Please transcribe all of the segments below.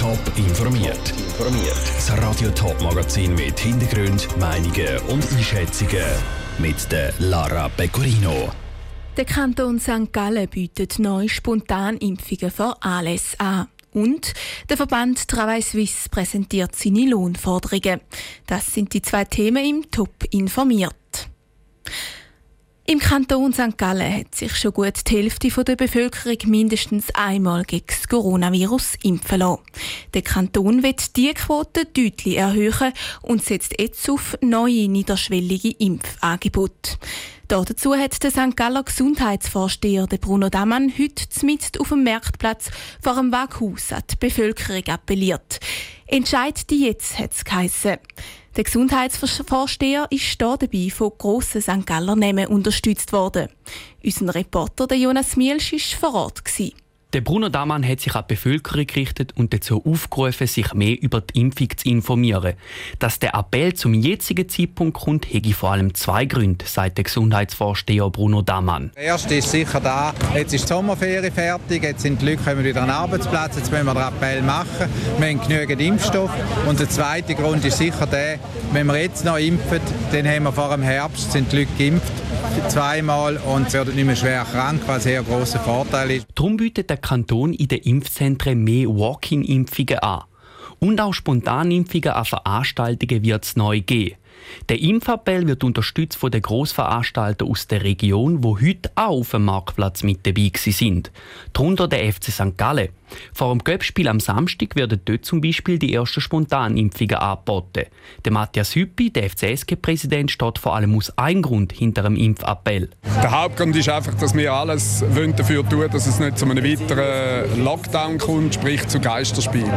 Top informiert. Das Radio Top Magazin mit Hintergrund, Meinungen und Einschätzungen mit der Lara Pecorino. Der Kanton St. Gallen bietet neue Spontanimpfungen für alles an. Und der Verband Travail Suisse präsentiert seine Lohnforderungen. Das sind die zwei Themen im Top informiert. Im Kanton St. Gallen hat sich schon gut die Hälfte der Bevölkerung mindestens einmal gegen das Coronavirus impfen lassen. Der Kanton wird diese Quote deutlich erhöhen und setzt jetzt auf neue niederschwellige Impfangebote. Dazu hat der St. Galler Gesundheitsvorsteher Bruno Damann heute mit auf dem Marktplatz vor dem Waghaus an die Bevölkerung appelliert. Entscheid die jetzt, hat es geheissen. Der Gesundheitsvorsteher ist hier dabei von grossen St. Galler Namen unterstützt worden. Unser Reporter Jonas Mielsch war vor Ort. Gewesen. Der Bruno Damann hat sich an die Bevölkerung gerichtet und dazu aufgerufen, sich mehr über die Impfung zu informieren. Dass der Appell zum jetzigen Zeitpunkt kommt, hätte vor allem zwei Gründe, sagt der Gesundheitsvorsteher Bruno Damann. Der erste ist sicher da, jetzt ist die Sommerferie fertig, jetzt sind die Leute kommen wieder an den Arbeitsplatz, jetzt müssen wir den Appell machen, wir haben genügend Impfstoff. Und der zweite Grund ist sicher der, wenn wir jetzt noch impfen, dann haben wir vor dem Herbst sind die Leute geimpft zweimal und werden nicht mehr schwer krank, was ein sehr grosser Vorteil ist. Darum bietet der Kanton in den Impfzentren mehr Walk-in-Impfungen an. Und auch Spontanimpfungen an Veranstaltungen wird es neu geben. Der Impfappell wird unterstützt von den Grossveranstaltern aus der Region, wo heute auch auf dem Marktplatz mit dabei sind. Darunter der FC St. Gallen. Vor dem Göppspiel am Samstag werden dort zum Beispiel die ersten Spontanimpfungen angeboten. Der Matthias Hüppi, der FCSG-Präsident, steht vor allem aus einem Grund hinter dem Impfappell. Der Hauptgrund ist einfach, dass wir alles dafür tun dass es nicht zu einem weiteren Lockdown kommt, sprich zu Geisterspielen.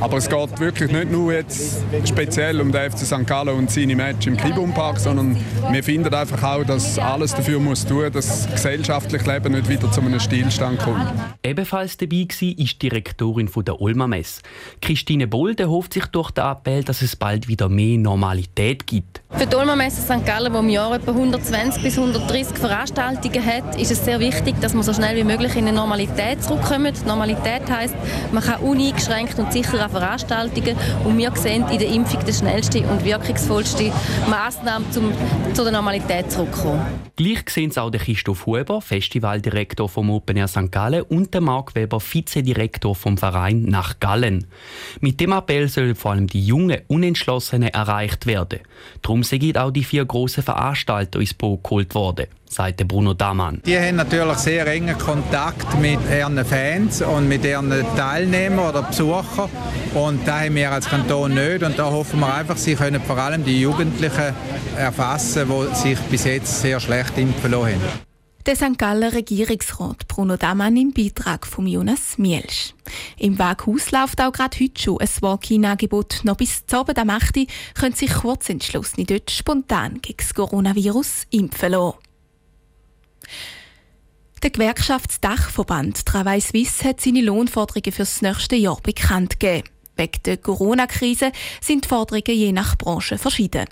Aber es geht wirklich nicht nur jetzt speziell um den FC St. Gallen und seine Match im Kibum Park, sondern wir finden einfach auch, dass alles dafür muss tun, dass das gesellschaftliche Leben nicht wieder zu einem Stillstand kommt. Ebenfalls dabei war ist die Rektorin der Ulmer Messe. Christine Bolde hofft sich durch den Appell, dass es bald wieder mehr Normalität gibt. Für die Ulmer Messe St. Gallen, die im Jahr etwa 120 bis 130 Veranstaltungen hat, ist es sehr wichtig, dass man so schnell wie möglich in eine Normalität zurückkommt. Normalität heisst, man kann uneingeschränkt und sicher an Veranstaltungen und wir sehen in der Impfung die schnellste und wirkungsvollste Massnahme, um zu der Normalität zurückzukommen. Gleich sehen es auch der Christoph Huber, Festivaldirektor vom Open Air St. Gallen und der Marc Weber, Vizedirektor Direktor vom Verein nach Gallen. Mit dem Appell sollen vor allem die jungen Unentschlossenen erreicht werden. Darum sind auch die vier grossen Veranstalter ins Boot geholt worden sagte Bruno Damann. Die haben natürlich sehr engen Kontakt mit ihren Fans und mit ihren Teilnehmern oder Besuchern. Und da haben wir als Kanton nicht. Und da hoffen wir einfach, sie können vor allem die Jugendlichen erfassen, die sich bis jetzt sehr schlecht impfen lassen. Der St. Galler Regierungsrat Bruno Damann im Beitrag von Jonas Mielsch. Im Waghaus läuft auch gerade heute schon ein Walk-in-Angebot. Noch bis zum Abend am 8. können sich Kurzentschlossene dort spontan gegen das Coronavirus impfen lassen. Der Gewerkschaftsdachverband Travail Suisse hat seine Lohnforderungen für das nächste Jahr bekannt gegeben. Wegen der Corona-Krise sind die Forderungen je nach Branche verschieden.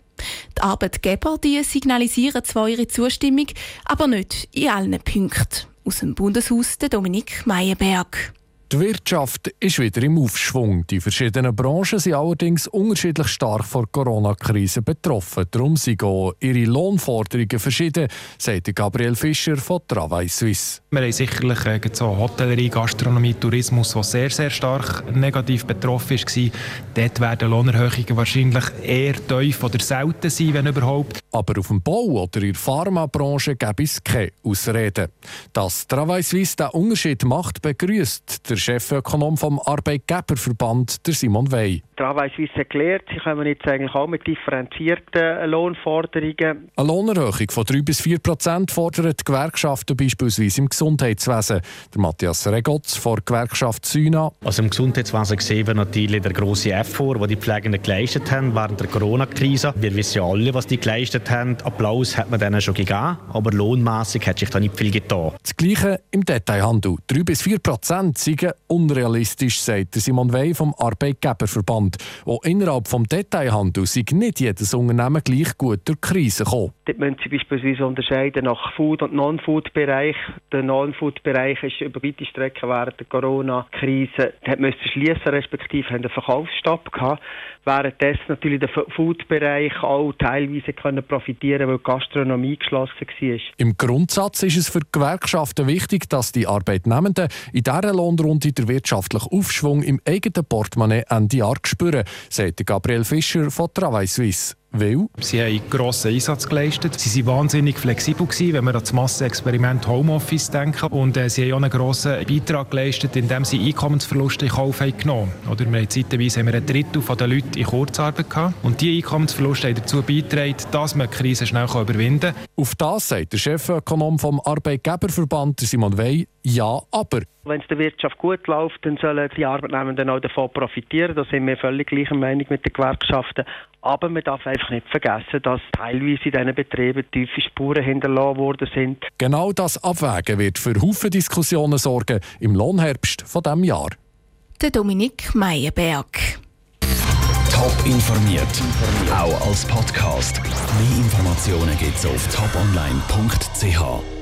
Die Arbeitgeber die signalisieren zwar ihre Zustimmung, aber nicht in allen Punkten. Aus dem Bundeshaus der Dominik Meyerberg. Die Wirtschaft ist wieder im Aufschwung. Die verschiedenen Branchen sind allerdings unterschiedlich stark von der Corona-Krise betroffen. Darum sind ihre Lohnforderungen verschieden, sagt Gabriel Fischer von Travail Suisse. Wir haben sicherlich äh, so Hotellerie, Gastronomie, Tourismus, die sehr, sehr stark negativ betroffen war. Dort werden Lohnerhöhungen wahrscheinlich eher tief oder selten sein, wenn überhaupt. Aber auf dem Bau oder in der Pharmabranche gibt es keine Ausreden. Dass Travail Suisse diesen Unterschied macht, begrüßt der Chefökonom vom Arbeitgeberverband, der Simon Wey. Travail Suisse erklärt, sie kommen jetzt eigentlich auch mit differenzierten Lohnforderungen. Eine Lohnerhöhung von 3 bis 4 Prozent fordern die Gewerkschaften beispielsweise im Gesundheitswesen. Der Matthias Regotz von der Gewerkschaft Syna. Also im Gesundheitswesen sehen wir natürlich den grossen Effort, den die Pflegenden geleistet haben während der Corona-Krise. Wir wissen ja alle, was die geleistet gehört haben, Applaus hat man denen schon gegeben, aber lohnmässig hat sich da nicht viel getan. Das Gleiche im Detailhandel. 3 bis 4 Prozent seien unrealistisch, sagt Simon Wey vom Arbeitgeberverband. Auch innerhalb des Detailhandels sei nicht jedes Unternehmen gleich gut durch die Krise gekommen. Dort müssen Sie beispielsweise unterscheiden nach Food- und Non-Food-Bereich. Der Non-Food-Bereich ist über weite Strecken während der Corona-Krise musste schließen, respektive haben einen Verkaufsstopp gehabt. Währenddessen natürlich der Food-Bereich auch teilweise können profitieren, weil die Gastronomie geschlossen war. Im Grundsatz ist es für die Gewerkschaften wichtig, dass die Arbeitnehmenden in dieser Lohnrunde der wirtschaftliche Aufschwung im eigenen Portemonnaie Ende Jahr spüren, sagt Gabriel Fischer von Travail Suisse. Weil? Sie haben grossen Einsatz geleistet. Sie waren wahnsinnig flexibel, gewesen, wenn wir an das Massenexperiment Homeoffice denken. Und äh, sie haben auch einen grossen Beitrag geleistet, indem sie Einkommensverluste in Kauf haben genommen haben. Oder wir haben zeitweise haben wir ein Drittel der Leute in Kurzarbeit gehabt. Und diese Einkommensverluste haben dazu beigetragen, dass man die Krise schnell überwinden kann. Auf das sagt der Chefökonom vom Arbeitgeberverband Simon Wey, ja, aber. Wenn es der Wirtschaft gut läuft, dann sollen die Arbeitnehmenden auch davon profitieren. Da sind wir völlig gleicher Meinung mit den Gewerkschaften. Aber man darf einfach nicht vergessen, dass teilweise in diesen Betrieben tiefe Spuren hinterlassen worden sind. Genau das Abwägen wird für Haufen Diskussionen sorgen im Lohnherbst von diesem Jahr. Der Dominik Meyerberg. Top informiert, auch als Podcast. Mehr Informationen gibt es auf toponline.ch.